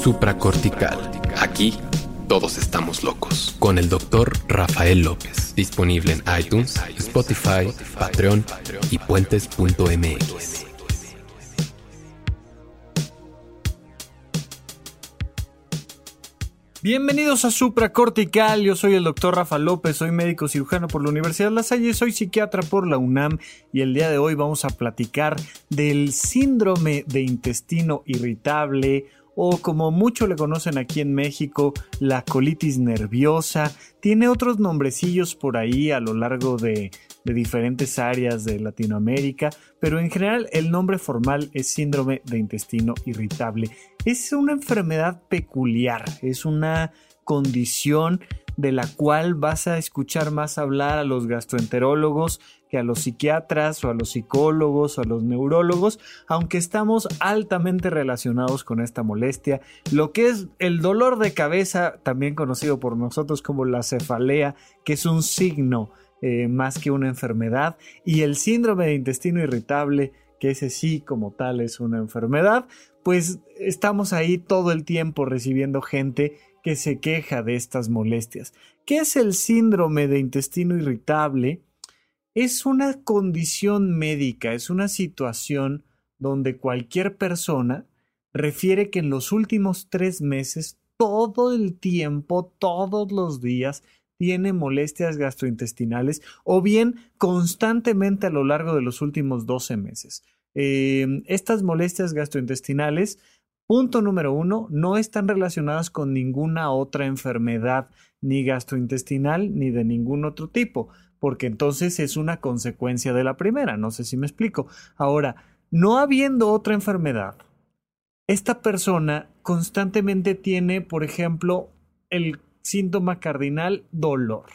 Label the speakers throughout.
Speaker 1: Supracortical. Aquí todos estamos locos. Con el doctor Rafael López. Disponible en iTunes, Spotify, Patreon y puentes.mx.
Speaker 2: Bienvenidos a Supracortical, yo soy el doctor Rafa López, soy médico cirujano por la Universidad de La Salle, soy psiquiatra por la UNAM y el día de hoy vamos a platicar del síndrome de intestino irritable o como mucho le conocen aquí en México, la colitis nerviosa. Tiene otros nombrecillos por ahí a lo largo de, de diferentes áreas de Latinoamérica, pero en general el nombre formal es síndrome de intestino irritable. Es una enfermedad peculiar, es una condición de la cual vas a escuchar más hablar a los gastroenterólogos que a los psiquiatras o a los psicólogos o a los neurólogos, aunque estamos altamente relacionados con esta molestia, lo que es el dolor de cabeza, también conocido por nosotros como la cefalea, que es un signo eh, más que una enfermedad, y el síndrome de intestino irritable, que ese sí como tal es una enfermedad, pues estamos ahí todo el tiempo recibiendo gente que se queja de estas molestias. ¿Qué es el síndrome de intestino irritable? Es una condición médica, es una situación donde cualquier persona refiere que en los últimos tres meses, todo el tiempo, todos los días, tiene molestias gastrointestinales o bien constantemente a lo largo de los últimos 12 meses. Eh, estas molestias gastrointestinales, punto número uno, no están relacionadas con ninguna otra enfermedad, ni gastrointestinal, ni de ningún otro tipo, porque entonces es una consecuencia de la primera, no sé si me explico. Ahora, no habiendo otra enfermedad, esta persona constantemente tiene, por ejemplo, el síntoma cardinal, dolor.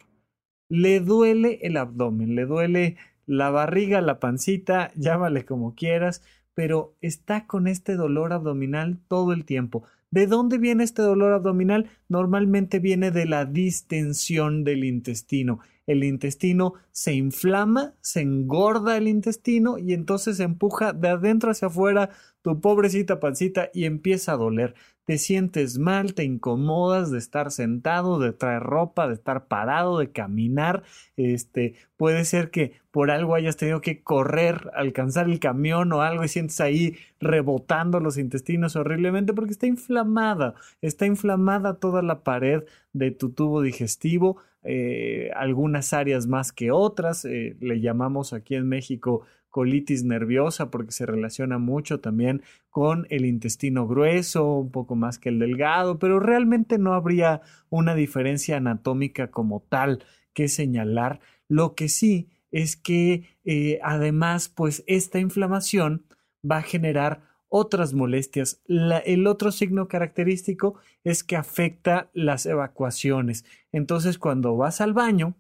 Speaker 2: Le duele el abdomen, le duele la barriga, la pancita, llámale como quieras, pero está con este dolor abdominal todo el tiempo. ¿De dónde viene este dolor abdominal? Normalmente viene de la distensión del intestino. El intestino se inflama, se engorda el intestino y entonces se empuja de adentro hacia afuera tu pobrecita pancita y empieza a doler. Te sientes mal, te incomodas de estar sentado, de traer ropa, de estar parado, de caminar, este, puede ser que por algo hayas tenido que correr, alcanzar el camión o algo y sientes ahí rebotando los intestinos horriblemente porque está inflamada, está inflamada toda la pared de tu tubo digestivo, eh, algunas áreas más que otras, eh, le llamamos aquí en México colitis nerviosa porque se relaciona mucho también con el intestino grueso, un poco más que el delgado, pero realmente no habría una diferencia anatómica como tal que señalar. Lo que sí es que eh, además, pues esta inflamación va a generar otras molestias. el otro signo característico es que afecta las evacuaciones. Entonces, cuando vas al baño,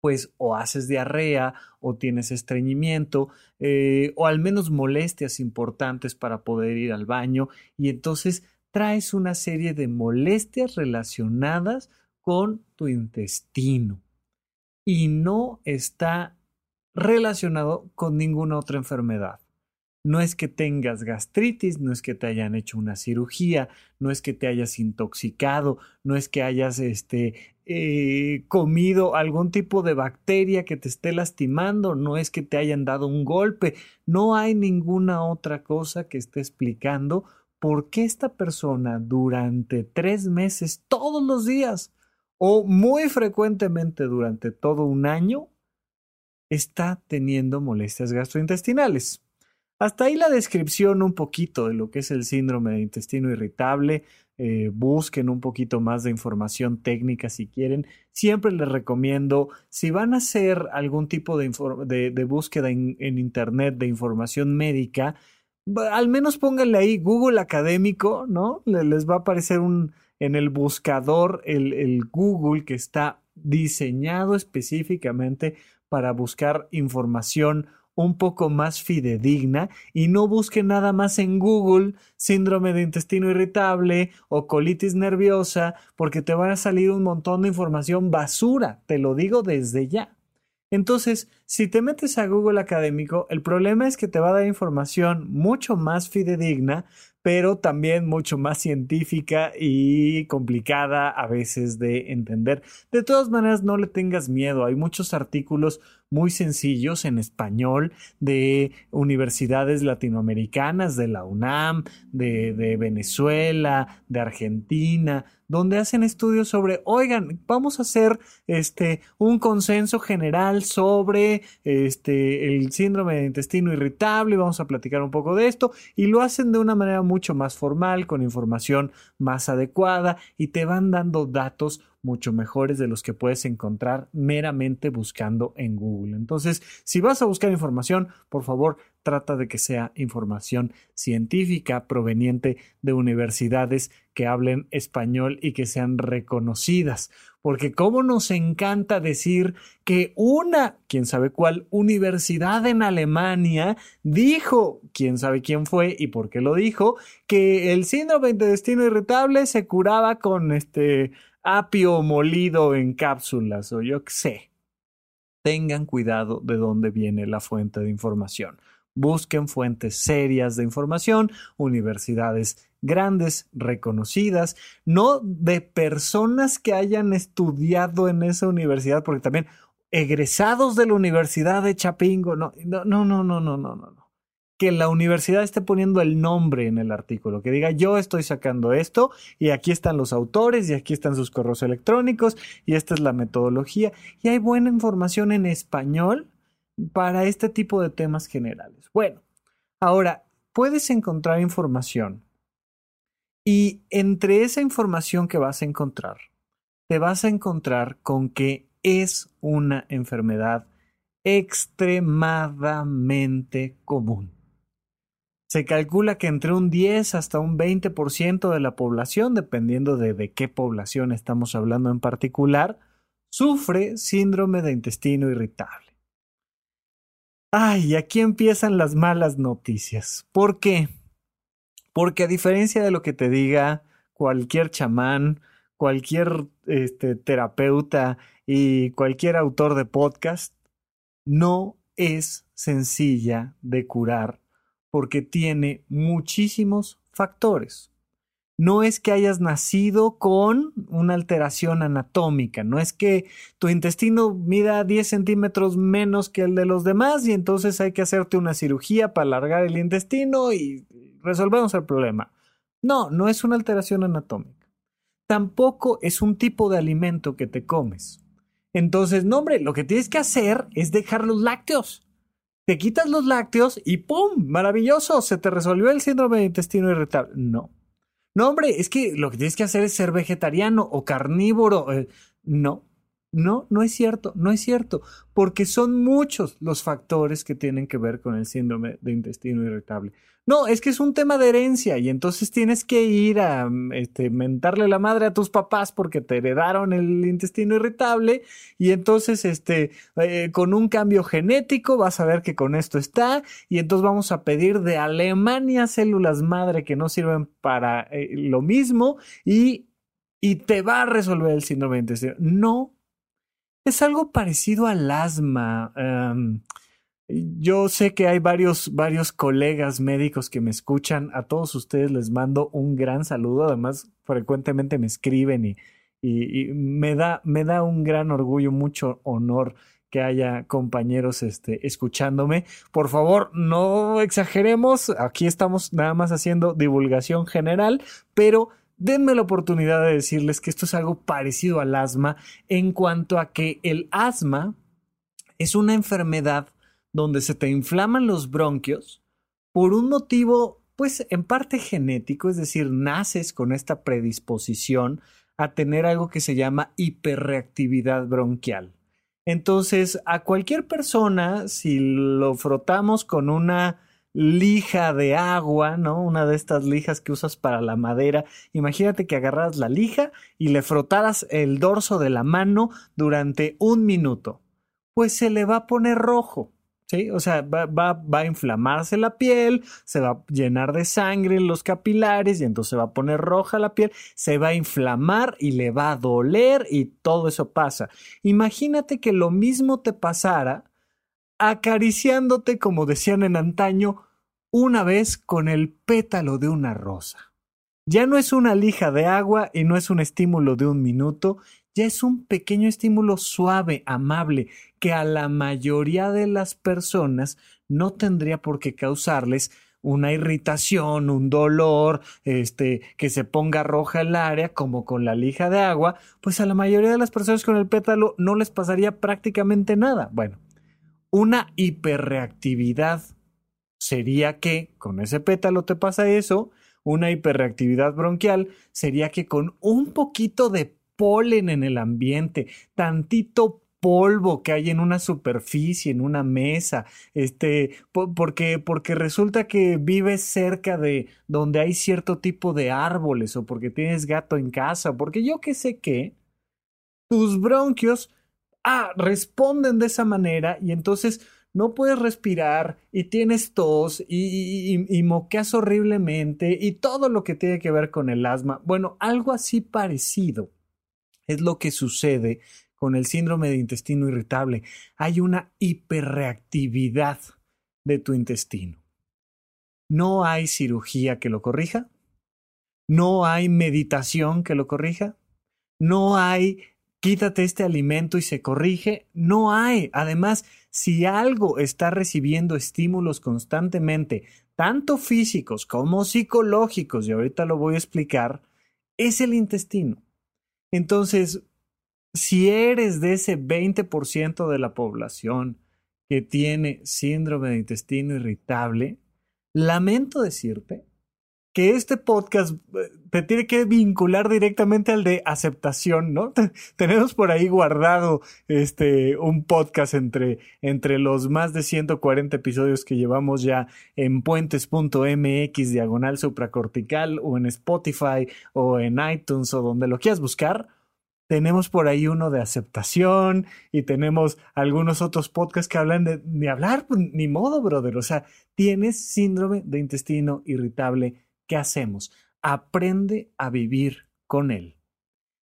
Speaker 2: pues o haces diarrea o tienes estreñimiento eh, o al menos molestias importantes para poder ir al baño y entonces traes una serie de molestias relacionadas con tu intestino y no está relacionado con ninguna otra enfermedad. No es que tengas gastritis, no es que te hayan hecho una cirugía, no es que te hayas intoxicado, no es que hayas este, eh, comido algún tipo de bacteria que te esté lastimando, no es que te hayan dado un golpe, no hay ninguna otra cosa que esté explicando por qué esta persona durante tres meses, todos los días, o muy frecuentemente durante todo un año, está teniendo molestias gastrointestinales. Hasta ahí la descripción un poquito de lo que es el síndrome de intestino irritable. Eh, busquen un poquito más de información técnica si quieren. Siempre les recomiendo, si van a hacer algún tipo de, búsqueda en, Internet de información médica, al menos pónganle ahí Google académico, ¿no? Les va a aparecer un, en el buscador el Google que está diseñado específicamente para buscar información un poco más fidedigna y no busquen nada más en Google síndrome de intestino irritable o colitis nerviosa porque te van a salir un montón de información basura, te lo digo desde ya. Entonces, si te metes a Google Académico, el problema es que te va a dar información mucho más fidedigna, pero también mucho más científica y complicada a veces de entender. De todas maneras, no le tengas miedo. Hay muchos artículos muy sencillos en español de universidades latinoamericanas, de la UNAM, de, Venezuela, de Argentina, donde hacen estudios sobre, oigan, vamos a hacer este un consenso general sobre este el síndrome de intestino irritable, vamos a platicar un poco de esto y lo hacen de una manera mucho más formal, con información más adecuada y te van dando datos mucho mejores de los que puedes encontrar meramente buscando en Google. Entonces, si vas a buscar información, por favor, trata de que sea información científica proveniente de universidades que hablen español y que sean reconocidas. Porque cómo nos encanta decir que una, quién sabe cuál, universidad en Alemania dijo, quién sabe quién fue y por qué lo dijo, que el síndrome de destino irritable se curaba con este apio molido en cápsulas o yo qué sé. Tengan cuidado de dónde viene la fuente de información. Busquen fuentes serias de información, universidades grandes, reconocidas, no de personas que hayan estudiado en esa universidad, porque también egresados de la Universidad de Chapingo, no, no, no, no, no, no, no. no que la universidad esté poniendo el nombre en el artículo, que diga yo estoy sacando esto y aquí están los autores y aquí están sus correos electrónicos y esta es la metodología y hay buena información en español para este tipo de temas generales. Bueno, ahora puedes encontrar información y entre esa información que vas a encontrar, te vas a encontrar con que es una enfermedad extremadamente común. Se calcula que entre un 10 hasta un 20% de la población, dependiendo de, de qué población estamos hablando en particular, sufre síndrome de intestino irritable. Ay, aquí empiezan las malas noticias. ¿Por qué? Porque a diferencia de lo que te diga cualquier chamán, cualquier este, terapeuta y cualquier autor de podcast, no es sencilla de curar porque tiene muchísimos factores. No es que hayas nacido con una alteración anatómica, no es que tu intestino mida 10 centímetros menos que el de los demás y entonces hay que hacerte una cirugía para alargar el intestino y resolvemos el problema. No, no es una alteración anatómica. Tampoco es un tipo de alimento que te comes. Entonces, no, hombre, lo que tienes que hacer es dejar los lácteos te quitas los lácteos y ¡pum! Maravilloso, se te resolvió el síndrome de intestino irritable. No. No, hombre, es que lo que tienes que hacer es ser vegetariano o carnívoro. Eh, no, no, no es cierto, no es cierto, porque son muchos los factores que tienen que ver con el síndrome de intestino irritable. No, es que es un tema de herencia y entonces tienes que ir a mm, este, mentarle la madre a tus papás porque te heredaron el intestino irritable y entonces este, eh, con un cambio genético vas a ver que con esto está y entonces vamos a pedir de Alemania células madre que no sirven para eh, lo mismo y, y te va a resolver el síndrome de intestino. No, es algo parecido al asma. Em, yo sé que hay varios, varios colegas médicos que me escuchan. A todos ustedes les mando un gran saludo. Además, frecuentemente me escriben y, y, me, da, me da un gran orgullo, mucho honor que haya compañeros este, escuchándome. Por favor, no exageremos. Aquí estamos nada más haciendo divulgación general, pero denme la oportunidad de decirles que esto es algo parecido al asma en cuanto a que el asma es una enfermedad donde se te inflaman los bronquios por un motivo, pues en parte genético, es decir, naces con esta predisposición a tener algo que se llama hiperreactividad bronquial. Entonces, a cualquier persona, si lo frotamos con una lija de agua, ¿no? Una de estas lijas que usas para la madera. Imagínate que agarras la lija y le frotaras el dorso de la mano durante un minuto. Pues se le va a poner rojo. ¿Sí? O sea, va, va, a inflamarse la piel, se va a llenar de sangre en los capilares y entonces se va a poner roja la piel, se va a inflamar y le va a doler y todo eso pasa. Imagínate que lo mismo te pasara acariciándote, como decían en antaño, una vez con el pétalo de una rosa. Ya no es una lija de agua y no es un estímulo de un minuto, ya es un pequeño estímulo suave, amable, que a la mayoría de las personas no tendría por qué causarles una irritación, un dolor, este, que se ponga roja el área, como con la lija de agua, pues a la mayoría de las personas con el pétalo no les pasaría prácticamente nada. Bueno, una hiperreactividad sería que con ese pétalo te pasa eso, una hiperreactividad bronquial sería que con un poquito de polen en el ambiente, tantito polvo que hay en una superficie, en una mesa, este, porque, porque resulta que vives cerca de donde hay cierto tipo de árboles o porque tienes gato en casa, porque yo que sé qué, tus bronquios, ah, responden de esa manera y entonces no puedes respirar y tienes tos y, moqueas horriblemente y todo lo que tiene que ver con el asma. Bueno, algo así parecido es lo que sucede con el síndrome de intestino irritable. Hay una hiperreactividad de tu intestino. No hay cirugía que lo corrija. No hay meditación que lo corrija. No hay quítate este alimento y se corrige. No hay. Además, si algo está recibiendo estímulos constantemente, tanto físicos como psicológicos, y ahorita lo voy a explicar, es el intestino. Entonces, si eres de ese 20% de la población que tiene síndrome de intestino irritable, lamento decirte que este podcast eh, te tiene que vincular directamente al de aceptación, ¿no? Tenemos por ahí guardado este un podcast entre, entre los más de 140 episodios que llevamos ya en puentes.mx diagonal supracortical o en Spotify o en iTunes o donde lo quieras buscar tenemos por ahí uno de aceptación y tenemos algunos otros podcasts que hablan de ni hablar, pues, ni modo, brother. O sea, tienes síndrome de intestino irritable. ¿Qué hacemos? Aprende a vivir con él.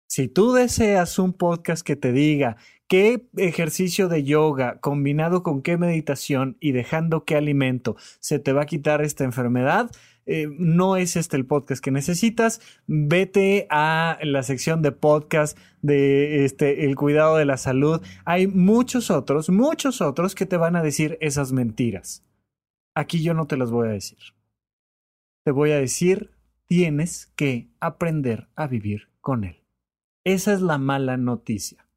Speaker 2: Si tú deseas un podcast que te diga qué ejercicio de yoga combinado con qué meditación y dejando qué alimento se te va a quitar esta enfermedad, eh, no es este el podcast que necesitas, vete a la sección de podcast de este el cuidado de la salud. Hay muchos otros, muchos otros que te van a decir esas mentiras. Aquí yo no te las voy a decir. Te voy a decir, tienes que aprender a vivir con él. Esa es la mala noticia.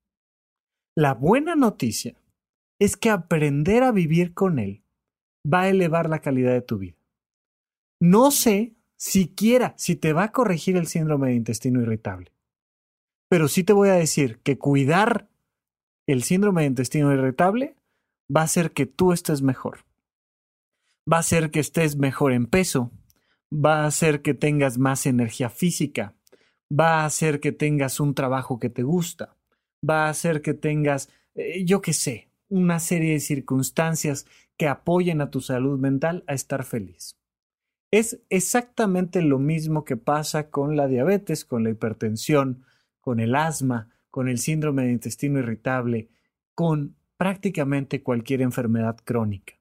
Speaker 2: La buena noticia es que aprender a vivir con él va a elevar la calidad de tu vida. No sé siquiera si te va a corregir el síndrome de intestino irritable. Pero sí te voy a decir que cuidar el síndrome de intestino irritable va a hacer que tú estés mejor. Va a hacer que estés mejor en peso. Va a hacer que tengas más energía física. Va a hacer que tengas un trabajo que te gusta. Va a hacer que tengas, eh, yo qué sé, una serie de circunstancias que apoyen a tu salud mental a estar feliz. Es exactamente lo mismo que pasa con la diabetes, con la hipertensión, con el asma, con el síndrome de intestino irritable, con prácticamente cualquier enfermedad crónica.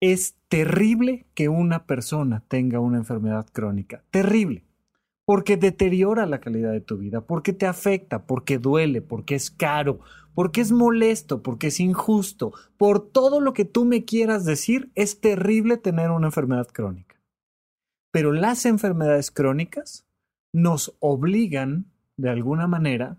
Speaker 2: Es terrible que una persona tenga una enfermedad crónica. Terrible. Porque deteriora la calidad de tu vida, porque te afecta, porque duele, porque es caro, porque es molesto, porque es injusto, por todo lo que tú me quieras decir, es terrible tener una enfermedad crónica. Pero las enfermedades crónicas nos obligan, de alguna manera,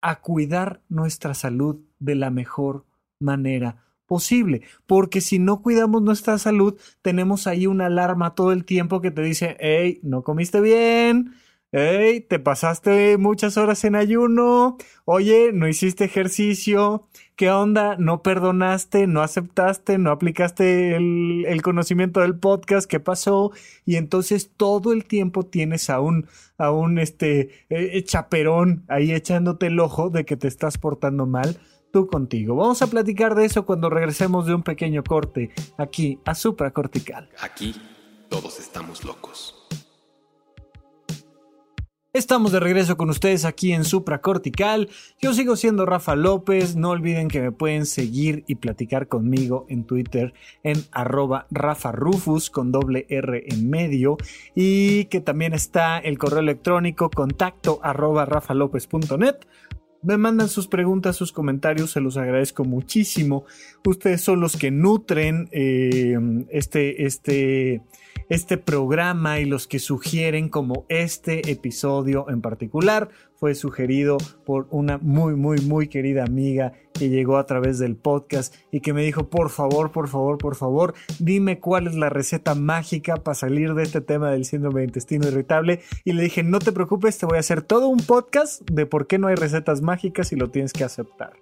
Speaker 2: a cuidar nuestra salud de la mejor manera posible, porque si no cuidamos nuestra salud, tenemos ahí una alarma todo el tiempo que te dice, hey, no comiste bien, Hey, te pasaste muchas horas en ayuno. Oye, no hiciste ejercicio. ¿Qué onda? ¿No perdonaste? ¿No aceptaste? ¿No aplicaste el, el conocimiento del podcast? ¿Qué pasó? Y entonces todo el tiempo tienes a un, a un este, eh, chaperón ahí echándote el ojo de que te estás portando mal tú contigo. Vamos a platicar de eso cuando regresemos de un pequeño corte aquí a Supracortical.
Speaker 1: Aquí todos estamos locos.
Speaker 2: Estamos de regreso con ustedes aquí en Supracortical. Yo sigo siendo Rafa López. No olviden que me pueden seguir y platicar conmigo en Twitter en arroba Rafa Rufus con doble R en medio. Y que también está el correo electrónico contacto arroba rafalopez.net. Me mandan sus preguntas, sus comentarios, se los agradezco muchísimo. Ustedes son los que nutren eh, este, este este programa y los que sugieren como este episodio en particular fue sugerido por una muy, muy, muy querida amiga que llegó a través del podcast y que me dijo, por favor, por favor, por favor, dime cuál es la receta mágica para salir de este tema del síndrome de intestino irritable. Y le dije, no te preocupes, te voy a hacer todo un podcast de por qué no hay recetas mágicas y lo tienes que aceptar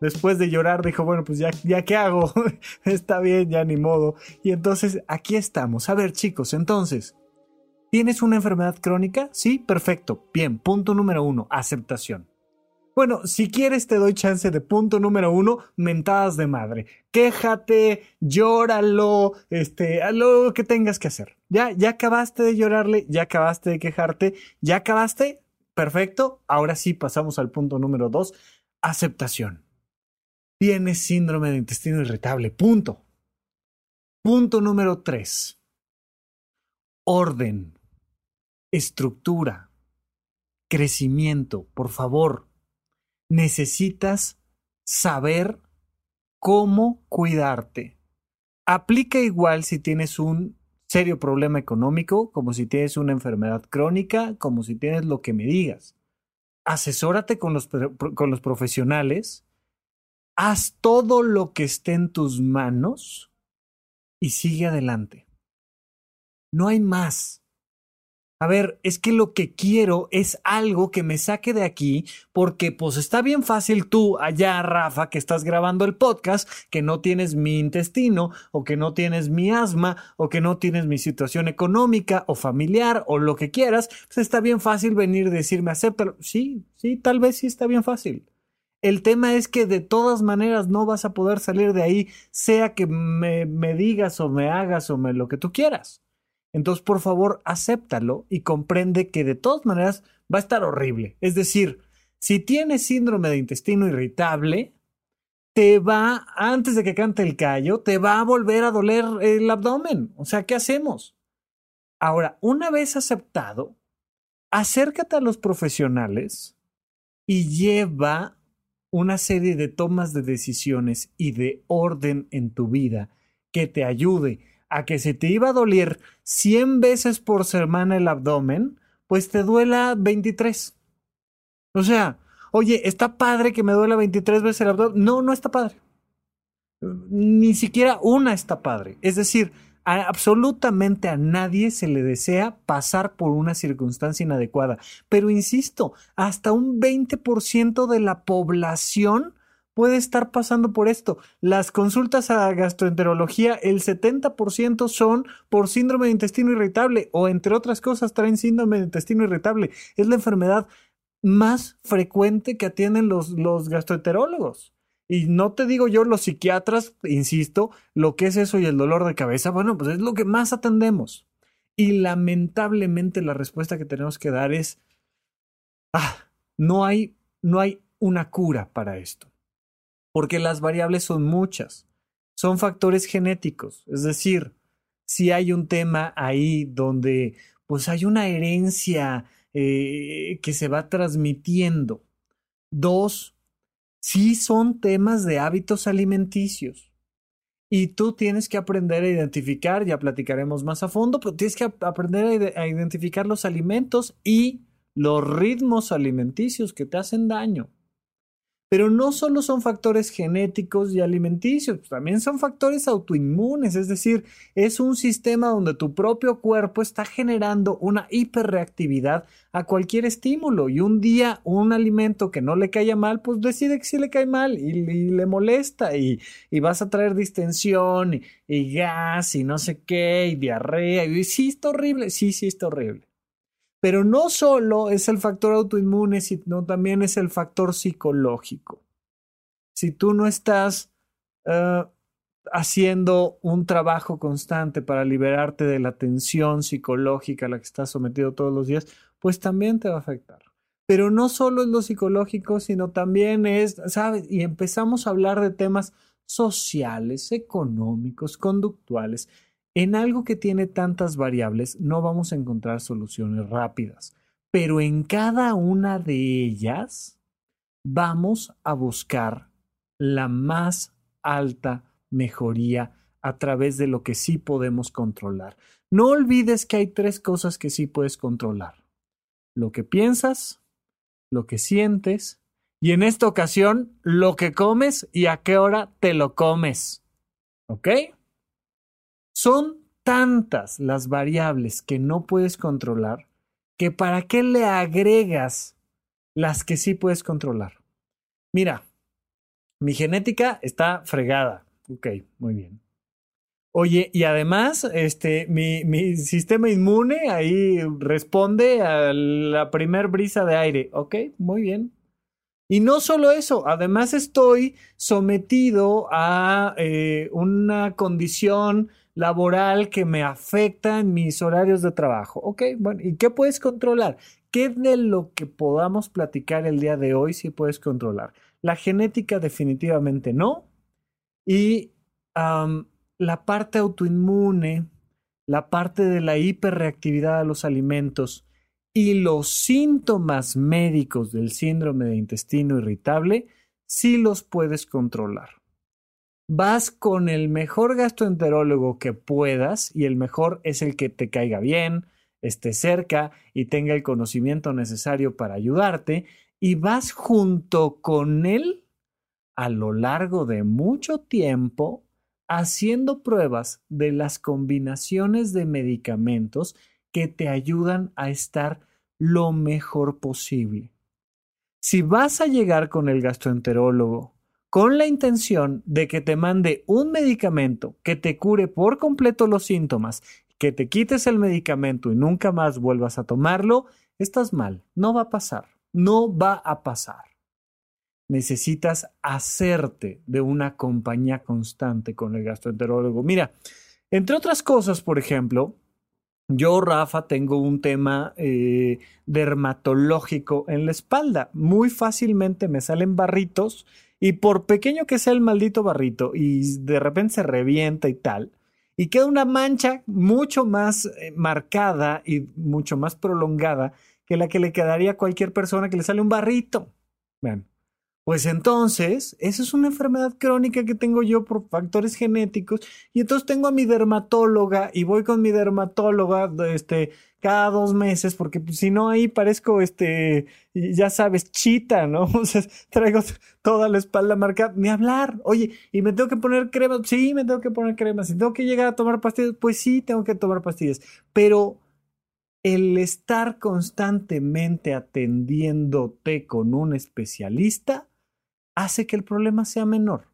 Speaker 2: después de llorar dijo, bueno, pues ya, ya qué hago, está bien, ya ni modo. Y entonces aquí estamos. A ver chicos, entonces, ¿tienes una enfermedad crónica? Sí, perfecto. Bien, punto número uno, aceptación. Bueno, si quieres te doy chance de punto número uno, mentadas de madre. Quéjate, llóralo, este, lo que tengas que hacer. Ya, ya acabaste de llorarle, ya acabaste de quejarte, ya acabaste, perfecto. Ahora sí pasamos al punto número dos, aceptación. Tienes síndrome de intestino irritable. Punto. Punto número tres. Orden, estructura, crecimiento. Por favor, necesitas saber cómo cuidarte. Aplica igual si tienes un serio problema económico, como si tienes una enfermedad crónica, como si tienes lo que me digas. Asesórate con los, con los profesionales haz todo lo que esté en tus manos y sigue adelante. No hay más. A ver, es que lo que quiero es algo que me saque de aquí, porque pues está bien fácil tú allá, Rafa, que estás grabando el podcast, que no tienes mi intestino, o que no tienes mi asma, o que no tienes mi situación económica o familiar, o lo que quieras, pues está bien fácil venir y decirme, acéptalo. Sí, sí, tal vez sí está bien fácil. El tema es que de todas maneras no vas a poder salir de ahí, sea que me, me digas o me hagas o me lo que tú quieras. Entonces, por favor, acéptalo y comprende que de todas maneras va a estar horrible. Es decir, si tienes síndrome de intestino irritable, te va, antes de que cante el callo, te va a volver a doler el abdomen. O sea, ¿qué hacemos? Ahora, una vez aceptado, acércate a los profesionales y lleva una serie de tomas de decisiones y de orden en tu vida que te ayude a que si te iba a doler 100 veces por semana el abdomen, pues te duela 23. O sea, oye, ¿está padre que me duela 23 veces el abdomen? No, no está padre. Ni siquiera una está padre. Es decir, absolutamente a nadie se le desea pasar por una circunstancia inadecuada. Pero insisto, hasta un 20% de la población puede estar pasando por esto. Las consultas a gastroenterología, el 70% son por síndrome de intestino irritable o entre otras cosas traen síndrome de intestino irritable. Es la enfermedad más frecuente que atienden los, los gastroenterólogos. Y no te digo yo los psiquiatras, insisto, lo que es eso y el dolor de cabeza, bueno, pues es lo que más atendemos. Y lamentablemente la respuesta que tenemos que dar es, ah, no hay, no hay una cura para esto. Porque las variables son muchas. Son factores genéticos. Es decir, si hay un tema ahí donde pues hay una herencia eh, que se va transmitiendo. Dos, sí son temas de hábitos alimenticios. Y tú tienes que aprender a identificar, ya platicaremos más a fondo, pero tienes que aprender a, identificar los alimentos y los ritmos alimenticios que te hacen daño. Pero no solo son factores genéticos y alimenticios, también son factores autoinmunes, es decir, es un sistema donde tu propio cuerpo está generando una hiperreactividad a cualquier estímulo y un día un alimento que no le caiga mal, pues decide que sí le cae mal y, le molesta y, vas a traer distensión y, gas y no sé qué y diarrea y sí está horrible, sí, sí está horrible. Pero no solo es el factor autoinmune, sino también es el factor psicológico. Si tú no estás eh, haciendo un trabajo constante para liberarte de la tensión psicológica a la que estás sometido todos los días, pues también te va a afectar. Pero no solo es lo psicológico, sino también es, ¿sabes? Y empezamos a hablar de temas sociales, económicos, conductuales. En algo que tiene tantas variables no vamos a encontrar soluciones rápidas, pero en cada una de ellas vamos a buscar la más alta mejoría a través de lo que sí podemos controlar. No olvides que hay tres cosas que sí puedes controlar. Lo que piensas, lo que sientes y en esta ocasión lo que comes y a qué hora te lo comes. ¿Ok? Son tantas las variables que no puedes controlar que para qué le agregas las que sí puedes controlar. Mira, mi genética está fregada. Ok, muy bien. Oye, y además, este, mi, mi sistema inmune ahí responde a la primer brisa de aire. Ok, muy bien. Y no solo eso, además estoy sometido a eh, una condición laboral que me afecta en mis horarios de trabajo. Ok, bueno, ¿y qué puedes controlar? ¿Qué de lo que podamos platicar el día de hoy sí puedes controlar? La genética definitivamente no. Y la parte autoinmune, la parte de la hiperreactividad a los alimentos y los síntomas médicos del síndrome de intestino irritable, sí los puedes controlar. Vas con el mejor gastroenterólogo que puedas y el mejor es el que te caiga bien, esté cerca y tenga el conocimiento necesario para ayudarte y vas junto con él a lo largo de mucho tiempo haciendo pruebas de las combinaciones de medicamentos que te ayudan a estar lo mejor posible. Si vas a llegar con el gastroenterólogo con la intención de que te mande un medicamento que te cure por completo los síntomas, que te quites el medicamento y nunca más vuelvas a tomarlo, estás mal, no va a pasar, no va a pasar necesitas hacerte de una compañía constante con el gastroenterólogo. Mira, entre otras cosas, por ejemplo, yo, Rafa, tengo un tema eh, dermatológico en la espalda. Muy fácilmente me salen barritos y por pequeño que sea el maldito barrito y de repente se revienta y tal, y queda una mancha mucho más eh, marcada y mucho más prolongada que la que le quedaría a cualquier persona que le sale un barrito. Vean, pues entonces, esa es una enfermedad crónica que tengo yo por factores genéticos y entonces tengo a mi dermatóloga y voy con mi dermatóloga este cada dos meses porque pues, si no ahí parezco este ya sabes chita, ¿no? O sea, traigo toda la espalda marcada, ni hablar. Oye, ¿y me tengo que poner crema? Sí, me tengo que poner crema. Si tengo que llegar a tomar pastillas, pues sí, tengo que tomar pastillas. Pero el estar constantemente atendiéndote con un especialista hace que el problema sea menor.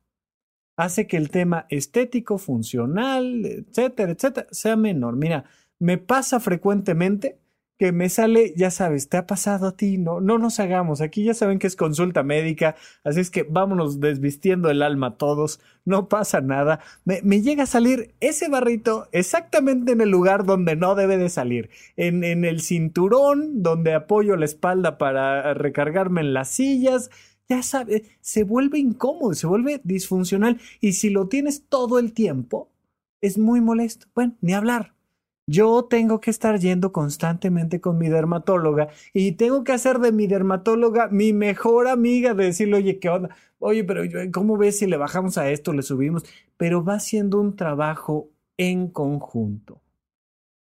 Speaker 2: Hace que el tema estético, funcional, etcétera, etcétera, sea menor. Mira, me pasa frecuentemente que me sale, ya sabes, te ha pasado a ti, no, no nos hagamos, aquí ya saben que es consulta médica, así es que vámonos desvistiendo el alma todos, no pasa nada, me, me llega a salir ese barrito exactamente en el lugar donde no debe de salir, en, en el cinturón donde apoyo la espalda para recargarme en las sillas, ya sabes, se vuelve incómodo, se vuelve disfuncional y si lo tienes todo el tiempo, es muy molesto. Bueno, ni hablar. Yo tengo que estar yendo constantemente con mi dermatóloga y tengo que hacer de mi dermatóloga mi mejor amiga de decirle, oye, ¿qué onda? Oye, pero ¿cómo ves si le bajamos a esto, le subimos? Pero va siendo un trabajo en conjunto.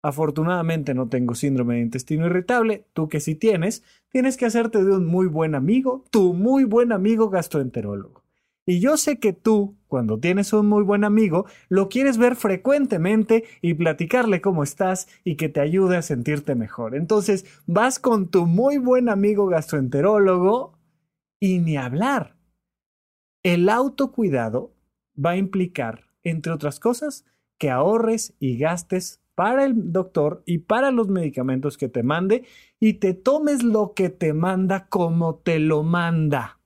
Speaker 2: Afortunadamente no tengo síndrome de intestino irritable, tú que sí tienes, tienes que hacerte de un muy buen amigo, tu muy buen amigo gastroenterólogo. Y yo sé que tú, cuando tienes un muy buen amigo, lo quieres ver frecuentemente y platicarle cómo estás y que te ayude a sentirte mejor. Entonces, vas con tu muy buen amigo gastroenterólogo y ni hablar. El autocuidado va a implicar, entre otras cosas, que ahorres y gastes para el doctor y para los medicamentos que te mande y te tomes lo que te manda como te lo manda.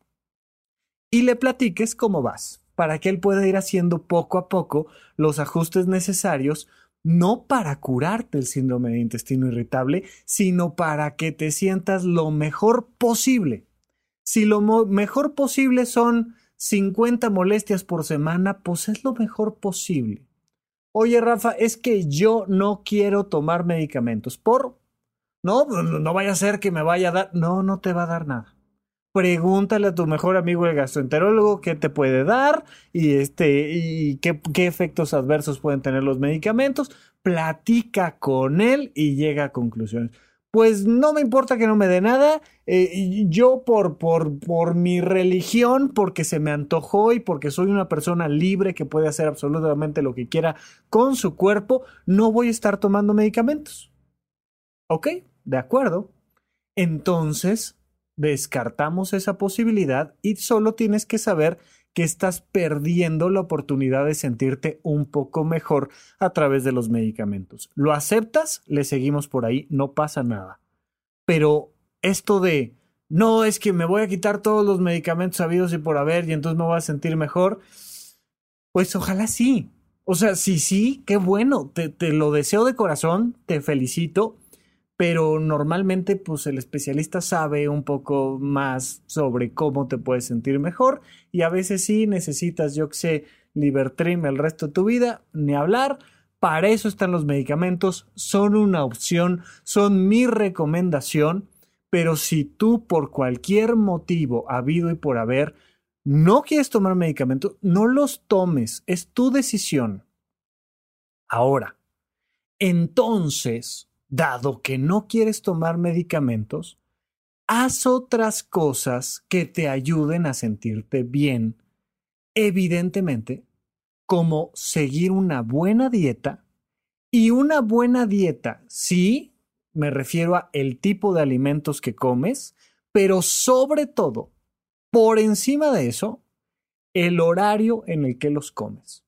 Speaker 2: Y le platiques cómo vas. para que él pueda ir haciendo poco a poco los ajustes necesarios no para curarte el síndrome de intestino irritable, sino para que te sientas lo mejor posible. Si lo mejor posible son 50 molestias por semana, pues es lo mejor posible. Oye, Rafa, es que yo no quiero tomar medicamentos. ¿Por? No, no vaya a ser que me vaya a dar. No, no te va a dar nada pregúntale a tu mejor amigo el gastroenterólogo qué te puede dar y este y qué, efectos adversos pueden tener los medicamentos, platica con él y llega a conclusiones. Pues no me importa que no me dé nada, eh, yo por, por, por mi religión, porque se me antojó y porque soy una persona libre que puede hacer absolutamente lo que quiera con su cuerpo, no voy a estar tomando medicamentos. ¿Ok? De acuerdo. Entonces, descartamos esa posibilidad y solo tienes que saber que estás perdiendo la oportunidad de sentirte un poco mejor a través de los medicamentos. ¿Lo aceptas? Le seguimos por ahí, no pasa nada. Pero esto de, no, es que me voy a quitar todos los medicamentos habidos y por haber y entonces me voy a sentir mejor, pues ojalá sí. O sea, sí, sí, qué bueno, te, te lo deseo de corazón, te felicito pero normalmente pues el especialista sabe un poco más sobre cómo te puedes sentir mejor y a veces sí necesitas, yo que sé, Libertrim el resto de tu vida, ni hablar. Para eso están los medicamentos, son una opción, son mi recomendación, pero si tú por cualquier motivo, habido y por haber, no quieres tomar medicamentos, no los tomes, es tu decisión. Ahora, entonces, dado que no quieres tomar medicamentos, haz otras cosas que te ayuden a sentirte bien, evidentemente, como seguir una buena dieta y una buena dieta, sí, me refiero a el tipo de alimentos que comes, pero sobre todo, por encima de eso, el horario en el que los comes.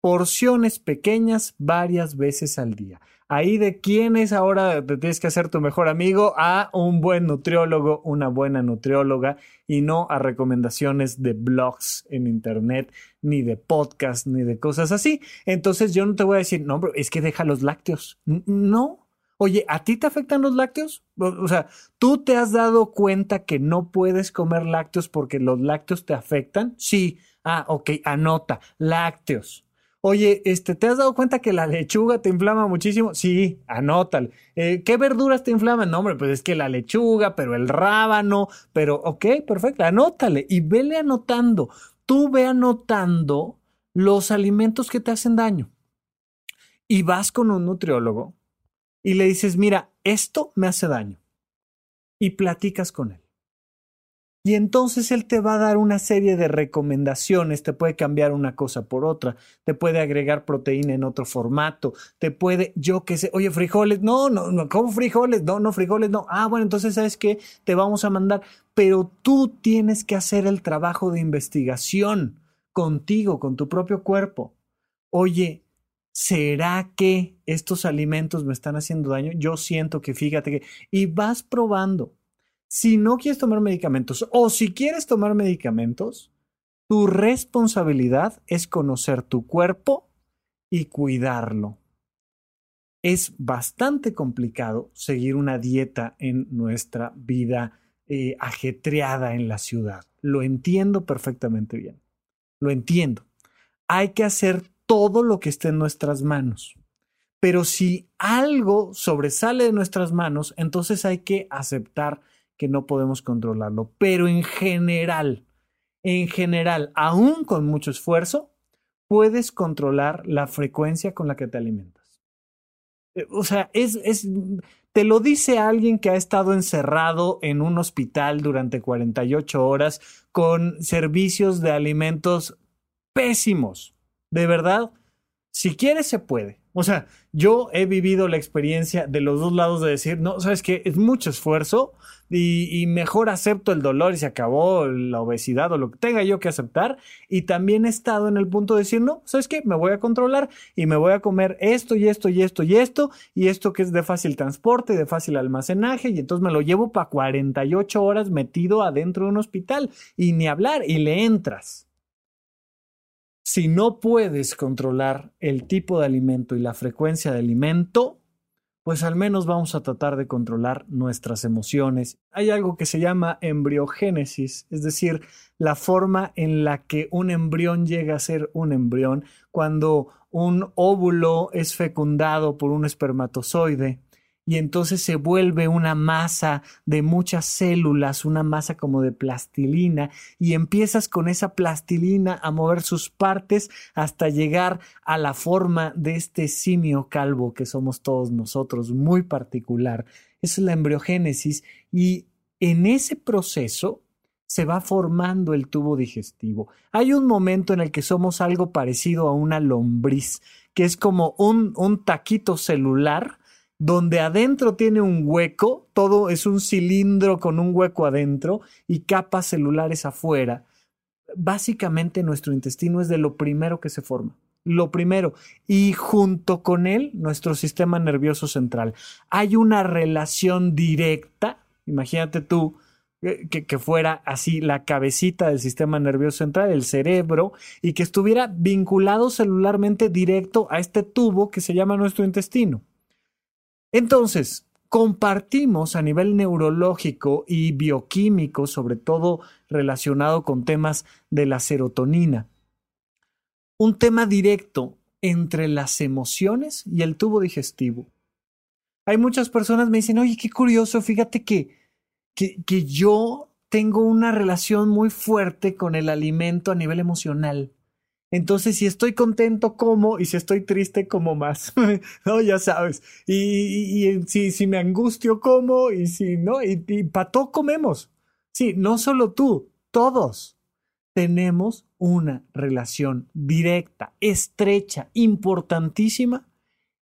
Speaker 2: Porciones pequeñas varias veces al día. Ahí de quién es ahora te tienes que hacer tu mejor amigo a un buen nutriólogo, una buena nutrióloga y no a recomendaciones de blogs en internet, ni de podcast, ni de cosas así. Entonces yo no te voy a decir, no, es que deja los lácteos. No. Oye, ¿a ti te afectan los lácteos? O sea, ¿tú te has dado cuenta que no puedes comer lácteos porque los lácteos te afectan? Sí. Ah, ok, anota, lácteos. Oye, este, ¿te has dado cuenta que la lechuga te inflama muchísimo? Sí, anótale. Eh, ¿Qué verduras te inflaman? No, hombre, pues es que la lechuga, pero el rábano, pero ok, perfecto, anótale y vele anotando. Tú ve anotando los alimentos que te hacen daño. Y vas con un nutriólogo y le dices, mira, esto me hace daño. Y platicas con él. Y entonces él te va a dar una serie de recomendaciones, te puede cambiar una cosa por otra, te puede agregar proteína en otro formato, te puede, yo qué sé, oye, frijoles, no, no, no, ¿cómo frijoles? No, no, frijoles, no. Ah, bueno, entonces sabes qué, te vamos a mandar, pero tú tienes que hacer el trabajo de investigación contigo, con tu propio cuerpo. Oye, ¿será que estos alimentos me están haciendo daño? Yo siento que fíjate que, y vas probando si no quieres tomar medicamentos o si quieres tomar medicamentos, tu responsabilidad es conocer tu cuerpo y cuidarlo. Es bastante complicado seguir una dieta en nuestra vida eh, ajetreada en la ciudad. Lo entiendo perfectamente bien. Lo entiendo. Hay que hacer todo lo que esté en nuestras manos. Pero si algo sobresale de nuestras manos, entonces hay que aceptar que no podemos controlarlo. Pero en general, en general, aún con mucho esfuerzo, puedes controlar la frecuencia con la que te alimentas. Eh, o sea, es, es, te lo dice alguien que ha estado encerrado en un hospital durante 48 horas con servicios de alimentos pésimos. De verdad, si quieres se puede. O sea, yo he vivido la experiencia de los dos lados de decir, no, sabes que es mucho esfuerzo y, mejor acepto el dolor y se acabó la obesidad o lo que tenga yo que aceptar. Y también he estado en el punto de decir, no, sabes qué, me voy a controlar y me voy a comer esto y esto y esto y esto y esto que es de fácil transporte, de fácil almacenaje y entonces me lo llevo para 48 horas metido adentro de un hospital y ni hablar y le entras. Si no puedes controlar el tipo de alimento y la frecuencia de alimento, pues al menos vamos a tratar de controlar nuestras emociones. Hay algo que se llama embriogénesis, es decir, la forma en la que un embrión llega a ser un embrión cuando un óvulo es fecundado por un espermatozoide y entonces se vuelve una masa de muchas células, una masa como de plastilina, y empiezas con esa plastilina a mover sus partes hasta llegar a la forma de este simio calvo que somos todos nosotros, muy particular. Es la embriogénesis y en ese proceso se va formando el tubo digestivo. Hay un momento en el que somos algo parecido a una lombriz, que es como un taquito celular donde adentro tiene un hueco, todo es un cilindro con un hueco adentro y capas celulares afuera. Básicamente nuestro intestino es de lo primero que se forma. Lo primero. Y junto con él, nuestro sistema nervioso central. Hay una relación directa, imagínate tú, eh, que, que, fuera así la cabecita del sistema nervioso central, el cerebro, y que estuviera vinculado celularmente directo a este tubo que se llama nuestro intestino. Entonces, compartimos a nivel neurológico y bioquímico, sobre todo relacionado con temas de la serotonina, un tema directo entre las emociones y el tubo digestivo. Hay muchas personas que me dicen, oye, qué curioso, fíjate que, que, que yo tengo una relación muy fuerte con el alimento a nivel emocional. Entonces, si estoy contento, como, y si estoy triste, como más. no, ya sabes. Y, y, si, si, me angustio, como, y si no, y, y para todo comemos. Sí, no solo tú, todos tenemos una relación directa, estrecha, importantísima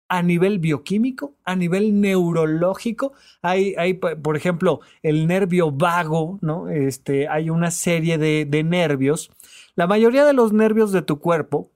Speaker 2: a nivel bioquímico, a nivel neurológico. Hay, hay, por ejemplo, el nervio vago, ¿no? Este, hay una serie de, de nervios la mayoría de los nervios de tu cuerpo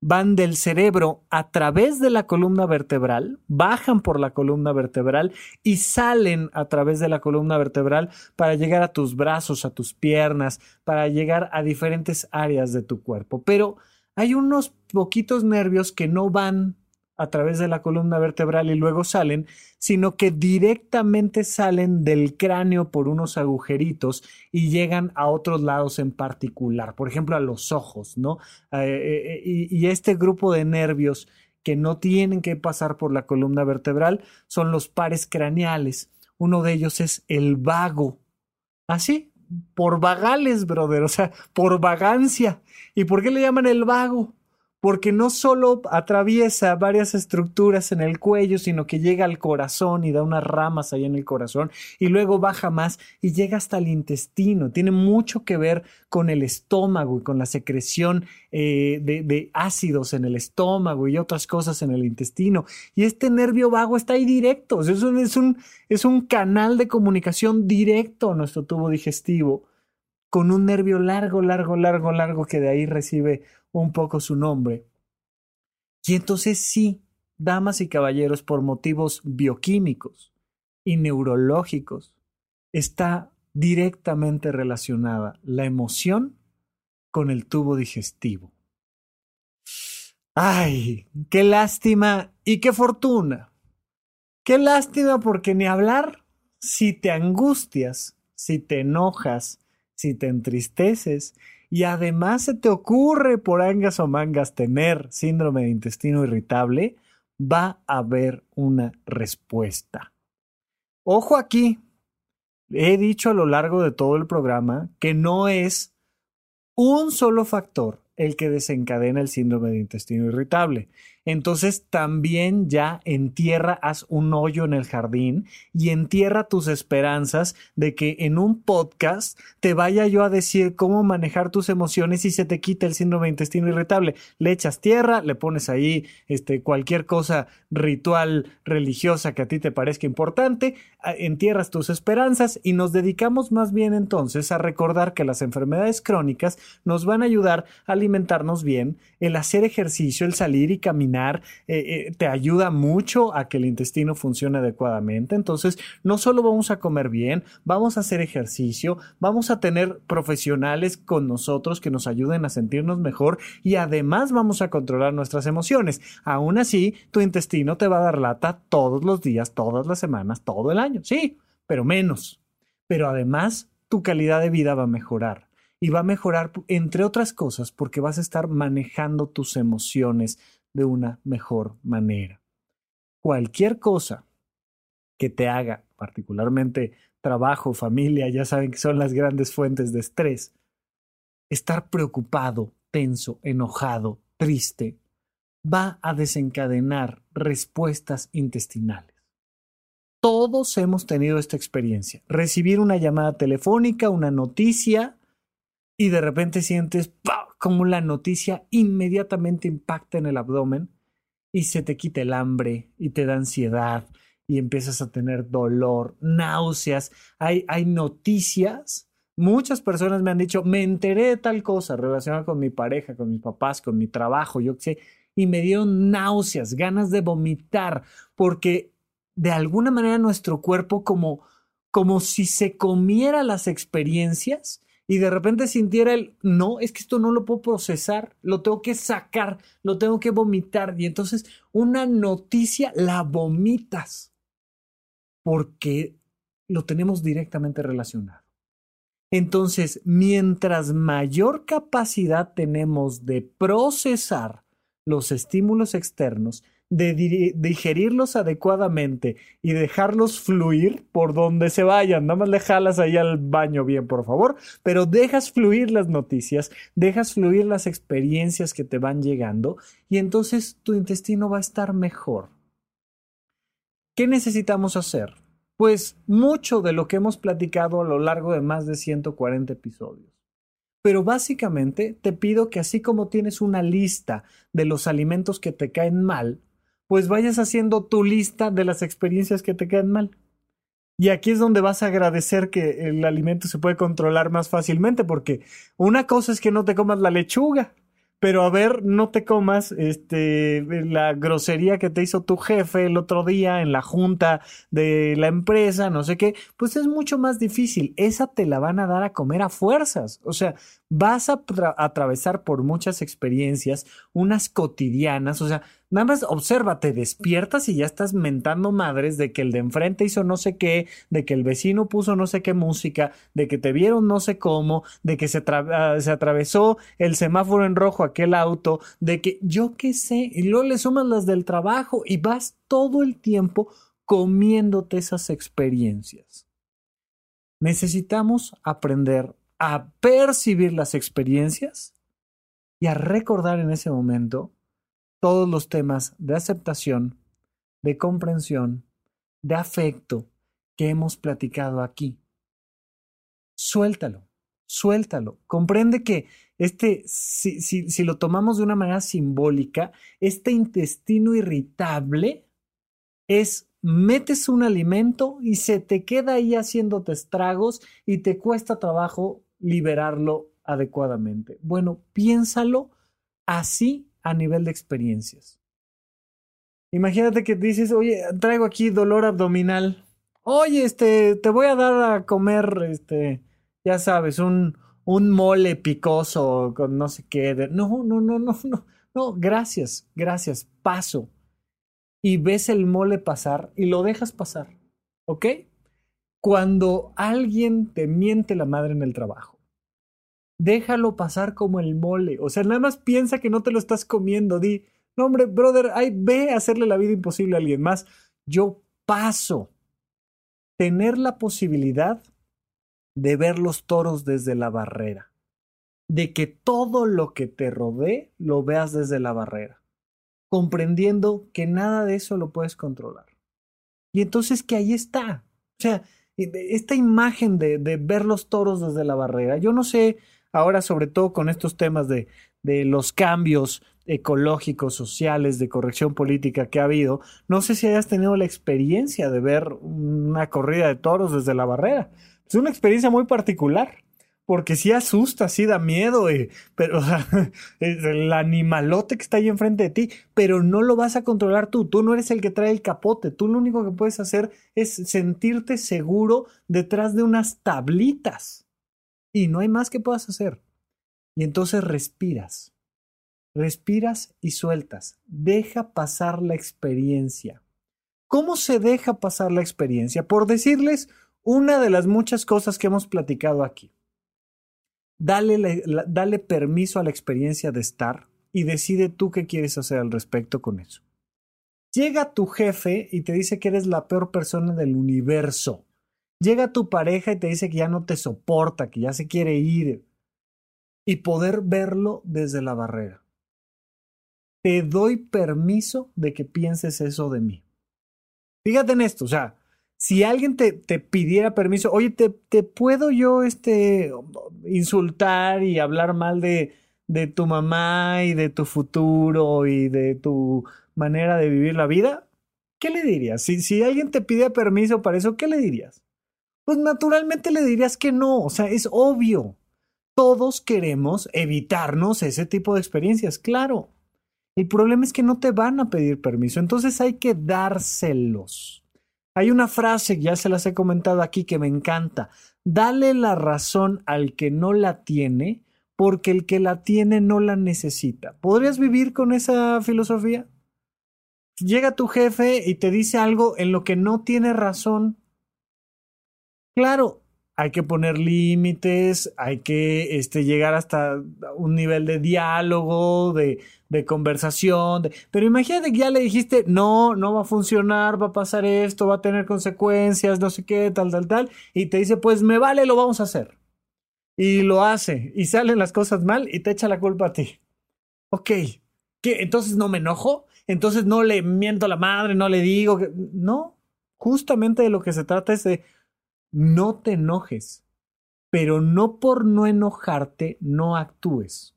Speaker 2: van del cerebro a través de la columna vertebral, bajan por la columna vertebral y salen a través de la columna vertebral para llegar a tus brazos, a tus piernas, para llegar a diferentes áreas de tu cuerpo. Pero hay unos poquitos nervios que no van a través de la columna vertebral y luego salen, sino que directamente salen del cráneo por unos agujeritos y llegan a otros lados en particular, por ejemplo a los ojos, ¿no? Eh, eh, eh, y, este grupo de nervios que no tienen que pasar por la columna vertebral son los pares craneales. Uno de ellos es el vago. Así, por vagales, brother, o sea, por vagancia. ¿Y por qué le llaman el vago? Porque no solo atraviesa varias estructuras en el cuello, sino que llega al corazón y da unas ramas ahí en el corazón y luego baja más y llega hasta el intestino. Tiene mucho que ver con el estómago y con la secreción eh, de, ácidos en el estómago y otras cosas en el intestino. Y este nervio vago está ahí directo, es, un, es, un, es un canal de comunicación directo a nuestro tubo digestivo con un nervio largo, largo, largo, largo que de ahí recibe un poco su nombre. Y entonces sí, damas y caballeros, por motivos bioquímicos y neurológicos, está directamente relacionada la emoción con el tubo digestivo. ¡Ay! ¡Qué lástima y qué fortuna! ¡Qué lástima porque ni hablar! Si te angustias, si te enojas, si te entristeces y además se te ocurre por angas o mangas tener síndrome de intestino irritable, va a haber una respuesta. Ojo aquí, he dicho a lo largo de todo el programa que no es un solo factor el que desencadena el síndrome de intestino irritable. Entonces también ya entierra, haz un hoyo en el jardín y entierra tus esperanzas de que en un podcast te vaya yo a decir cómo manejar tus emociones y se te quita el síndrome de intestino irritable. Le echas tierra, le pones ahí este, cualquier cosa ritual religiosa que a ti te parezca importante, entierras tus esperanzas y nos dedicamos más bien entonces a recordar que las enfermedades crónicas nos van a ayudar a alimentarnos bien, el hacer ejercicio, el salir y caminar eh, eh, te ayuda mucho a que el intestino funcione adecuadamente. Entonces, no solo vamos a comer bien, vamos a hacer ejercicio, vamos a tener profesionales con nosotros que nos ayuden a sentirnos mejor y además vamos a controlar nuestras emociones. Aún así, tu intestino te va a dar lata todos los días, todas las semanas, todo el año. Sí, pero menos. Pero además, tu calidad de vida va a mejorar y va a mejorar, entre otras cosas, porque vas a estar manejando tus emociones de una mejor manera. Cualquier cosa que te haga, particularmente trabajo, familia, ya saben que son las grandes fuentes de estrés, estar preocupado, tenso, enojado, triste, va a desencadenar respuestas intestinales. Todos hemos tenido esta experiencia. Recibir una llamada telefónica, una noticia, y de repente sientes como la noticia inmediatamente impacta en el abdomen y se te quita el hambre y te da ansiedad y empiezas a tener dolor, náuseas. Hay, hay noticias. Muchas personas me han dicho, me enteré de tal cosa relacionada con mi pareja, con mis papás, con mi trabajo, yo qué sé, y me dieron náuseas, ganas de vomitar, porque de alguna manera nuestro cuerpo como, como si se comiera las experiencias y de repente sintiera el, no, es que esto no lo puedo procesar, lo tengo que sacar, lo tengo que vomitar. Y entonces una noticia la vomitas porque lo tenemos directamente relacionado. Entonces, mientras mayor capacidad tenemos de procesar los estímulos externos, de digerirlos adecuadamente y dejarlos fluir por donde se vayan. Nada más le jalas ahí al baño bien, por favor, pero dejas fluir las noticias, dejas fluir las experiencias que te van llegando y entonces tu intestino va a estar mejor. ¿Qué necesitamos hacer? Pues mucho de lo que hemos platicado a lo largo de más de 140 episodios. Pero básicamente te pido que así como tienes una lista de los alimentos que te caen mal, pues vayas haciendo tu lista de las experiencias que te quedan mal. Y aquí es donde vas a agradecer que el alimento se puede controlar más fácilmente, porque una cosa es que no te comas la lechuga, pero a ver, no te comas este la grosería que te hizo tu jefe el otro día en la junta de la empresa, no sé qué, pues es mucho más difícil. Esa te la van a dar a comer a fuerzas. O sea, vas a atravesar por muchas experiencias, unas cotidianas, o sea, Nada más observa, te despiertas y ya estás mentando madres de que el de enfrente hizo no sé qué, de que el vecino puso no sé qué música, de que te vieron no sé cómo, de que se, ah, atravesó el semáforo en rojo aquel auto, de que yo qué sé, y luego le sumas las del trabajo y vas todo el tiempo comiéndote esas experiencias. Necesitamos aprender a percibir las experiencias y a recordar en ese momento todos los temas de aceptación, de comprensión, de afecto que hemos platicado aquí. Suéltalo, suéltalo. Comprende que este, si, si, lo tomamos de una manera simbólica, este intestino irritable es metes un alimento y se te queda ahí haciéndote estragos y te cuesta trabajo liberarlo adecuadamente. Bueno, piénsalo así a nivel de experiencias. Imagínate que dices, oye, traigo aquí dolor abdominal. Oye, este, te voy a dar a comer, este, ya sabes, un, un mole picoso con no sé qué. No, no, no, no, no, no, gracias, gracias, paso. Y ves el mole pasar y lo dejas pasar, ¿ok? Cuando alguien te miente la madre en el trabajo, déjalo pasar como el mole. O sea, nada más piensa que no te lo estás comiendo. Di, no, hombre, brother, ay, ve a hacerle la vida imposible a alguien más. Yo paso. Tener la posibilidad de ver los toros desde la barrera. De que todo lo que te rodee lo veas desde la barrera. Comprendiendo que nada de eso lo puedes controlar. Y entonces que ahí está. O sea, esta imagen de ver los toros desde la barrera. Yo no sé ahora sobre todo con estos temas de, de los cambios ecológicos, sociales, de corrección política que ha habido, no sé si hayas tenido la experiencia de ver una corrida de toros desde la barrera. Es una experiencia muy particular, porque sí asusta, sí da miedo, eh, pero o el animalote que está ahí enfrente de ti, pero no lo vas a controlar tú, tú no eres el que trae el capote, tú lo único que puedes hacer es sentirte seguro detrás de unas tablitas y no hay más que puedas hacer. Y entonces respiras, respiras y sueltas, deja pasar la experiencia. ¿Cómo se deja pasar la experiencia? Por decirles una de las muchas cosas que hemos platicado aquí. Dale, dale permiso a la experiencia de estar y decide tú qué quieres hacer al respecto con eso. Llega tu jefe y te dice que eres la peor persona del universo. Llega tu pareja y te dice que ya no te soporta, que ya se quiere ir. Y poder verlo desde la barrera. Te doy permiso de que pienses eso de mí. Fíjate en esto, o sea, si alguien te, te pidiera permiso, oye, te, te, puedo yo este, insultar y hablar mal de, de tu mamá y de tu futuro y de tu manera de vivir la vida, ¿qué le dirías? Si, si alguien te pide permiso para eso, ¿qué le dirías? Pues naturalmente le dirías que no, o sea, es obvio. Todos queremos evitarnos ese tipo de experiencias, claro. El problema es que no te van a pedir permiso, entonces hay que dárselos. Hay una frase, ya se las he comentado aquí, que me encanta. Dale la razón al que no la tiene, porque el que la tiene no la necesita. ¿Podrías vivir con esa filosofía? Llega tu jefe y te dice algo en lo que no tiene razón. Claro, hay que poner límites, hay que este, llegar hasta un nivel de diálogo, de, de conversación. Pero imagínate que ya le dijiste, no, no va a funcionar, va a pasar esto, va a tener consecuencias, no sé qué, tal, tal, tal. Y te dice, pues me vale, lo vamos a hacer. Y lo hace, y salen las cosas mal y te echa la culpa a ti. Ok, ¿qué? Entonces no me enojo, entonces no le miento a la madre, no le digo que... No, justamente de lo que se trata es de no te enojes, pero no por no enojarte no actúes.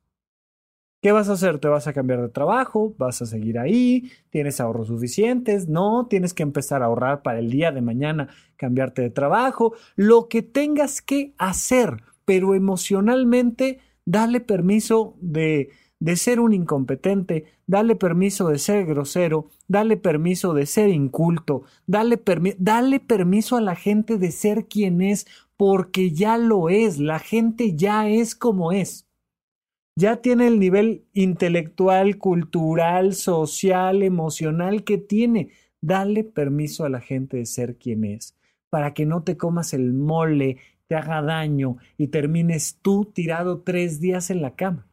Speaker 2: ¿Qué vas a hacer? ¿Te vas a cambiar de trabajo? ¿Vas a seguir ahí? ¿Tienes ahorros suficientes? No, tienes que empezar a ahorrar para el día de mañana, cambiarte de trabajo, lo que tengas que hacer, pero emocionalmente dale permiso de de ser un incompetente, dale permiso de ser grosero, dale permiso de ser inculto, dale, dale permiso a la gente de ser quien es, porque ya lo es, la gente ya es como es. Ya tiene el nivel intelectual, cultural, social, emocional que tiene. Dale permiso a la gente de ser quien es, para que no te comas el mole, te haga daño y termines tú tirado tres días en la cama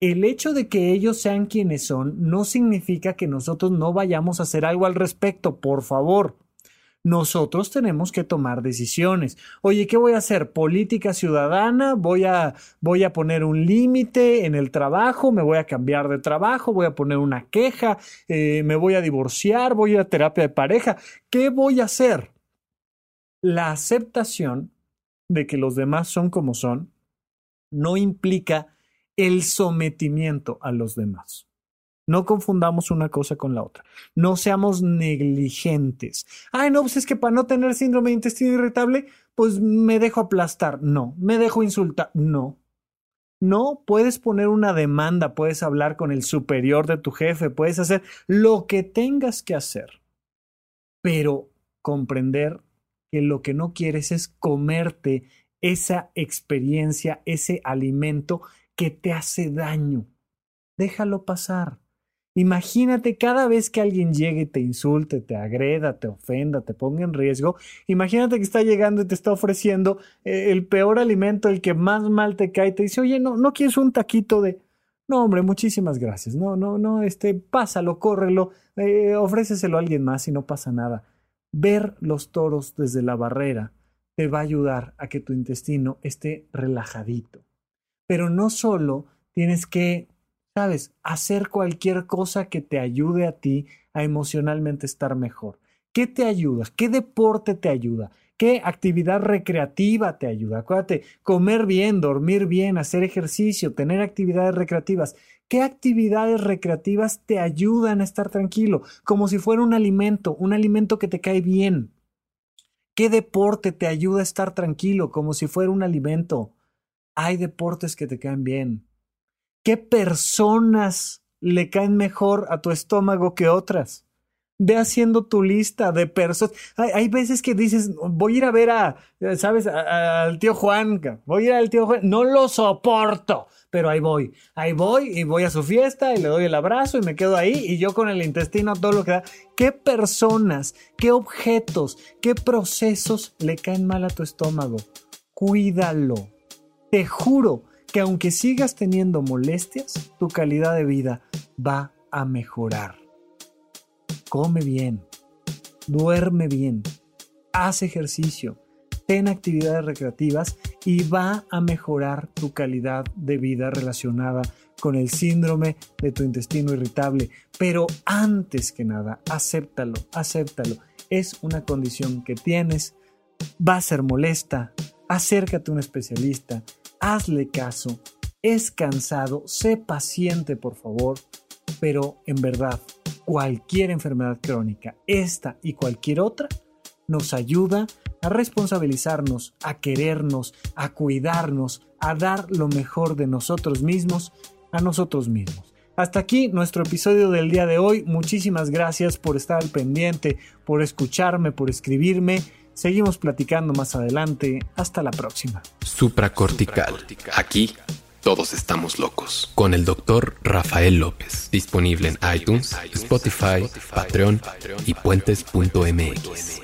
Speaker 2: el hecho de que ellos sean quienes son no significa que nosotros no vayamos a hacer algo al respecto, por favor. Nosotros tenemos que tomar decisiones. Oye, ¿qué voy a hacer? ¿Política ciudadana? ¿Voy a, voy a poner un límite en el trabajo? ¿Me voy a cambiar de trabajo? ¿Voy a poner una queja? Eh, ¿Me voy a divorciar? ¿Voy a terapia de pareja? ¿Qué voy a hacer? La aceptación de que los demás son como son no implica el sometimiento a los demás. No confundamos una cosa con la otra. No seamos negligentes. Ay, no, pues es que para no tener síndrome de intestino irritable, pues me dejo aplastar. No. Me dejo insultar. No. No, puedes poner una demanda, puedes hablar con el superior de tu jefe, puedes hacer lo que tengas que hacer. Pero comprender que lo que no quieres es comerte esa experiencia, ese alimento que te hace daño. Déjalo pasar. Imagínate cada vez que alguien llegue y te insulte, te agreda, te ofenda, te ponga en riesgo, imagínate que está llegando y te está ofreciendo eh, el peor alimento, el que más mal te cae, te dice, oye, no, no quieres un taquito de... No, hombre, muchísimas gracias. No, no, no, este, pásalo, córrelo, eh, ofréceselo a alguien más y no pasa nada. Ver los toros desde la barrera te va a ayudar a que tu intestino esté relajadito. Pero no solo tienes que, sabes, hacer cualquier cosa que te ayude a ti a emocionalmente estar mejor. ¿Qué te ayuda? ¿Qué deporte te ayuda? ¿Qué actividad recreativa te ayuda? Acuérdate, comer bien, dormir bien, hacer ejercicio, tener actividades recreativas. ¿Qué actividades recreativas te ayudan a estar tranquilo? Como si fuera un alimento, un alimento que te cae bien. ¿Qué deporte te ayuda a estar tranquilo? Como si fuera un alimento. Hay deportes que te caen bien. ¿Qué personas le caen mejor a tu estómago que otras? Ve haciendo tu lista de personas. Hay, veces que dices, voy a ir a ver a, ¿sabes? Al tío Juan. Voy a ir al tío Juan. No lo soporto, pero ahí voy. Ahí voy y voy a su fiesta y le doy el abrazo y me quedo ahí y yo con el intestino todo lo que da. ¿Qué personas, qué objetos, qué procesos le caen mal a tu estómago? Cuídalo. Te juro que aunque sigas teniendo molestias, tu calidad de vida va a mejorar. Come bien, duerme bien, haz ejercicio, ten actividades recreativas y va a mejorar tu calidad de vida relacionada con el síndrome de tu intestino irritable. Pero antes que nada, acéptalo, acéptalo. Es una condición que tienes, va a ser molesta, acércate a un especialista, hazle caso, es cansado, sé paciente por favor, pero en verdad cualquier enfermedad crónica, esta y cualquier otra, nos ayuda a responsabilizarnos, a querernos, a cuidarnos, a dar lo mejor de nosotros mismos a nosotros mismos. Hasta aquí nuestro episodio del día de hoy. Muchísimas gracias por estar al pendiente, por escucharme, por escribirme. Seguimos platicando más adelante. Hasta la próxima.
Speaker 1: Supracortical. Aquí todos estamos locos. Con el doctor Rafael López. Disponible en iTunes, Spotify, Patreon y puentes.mx.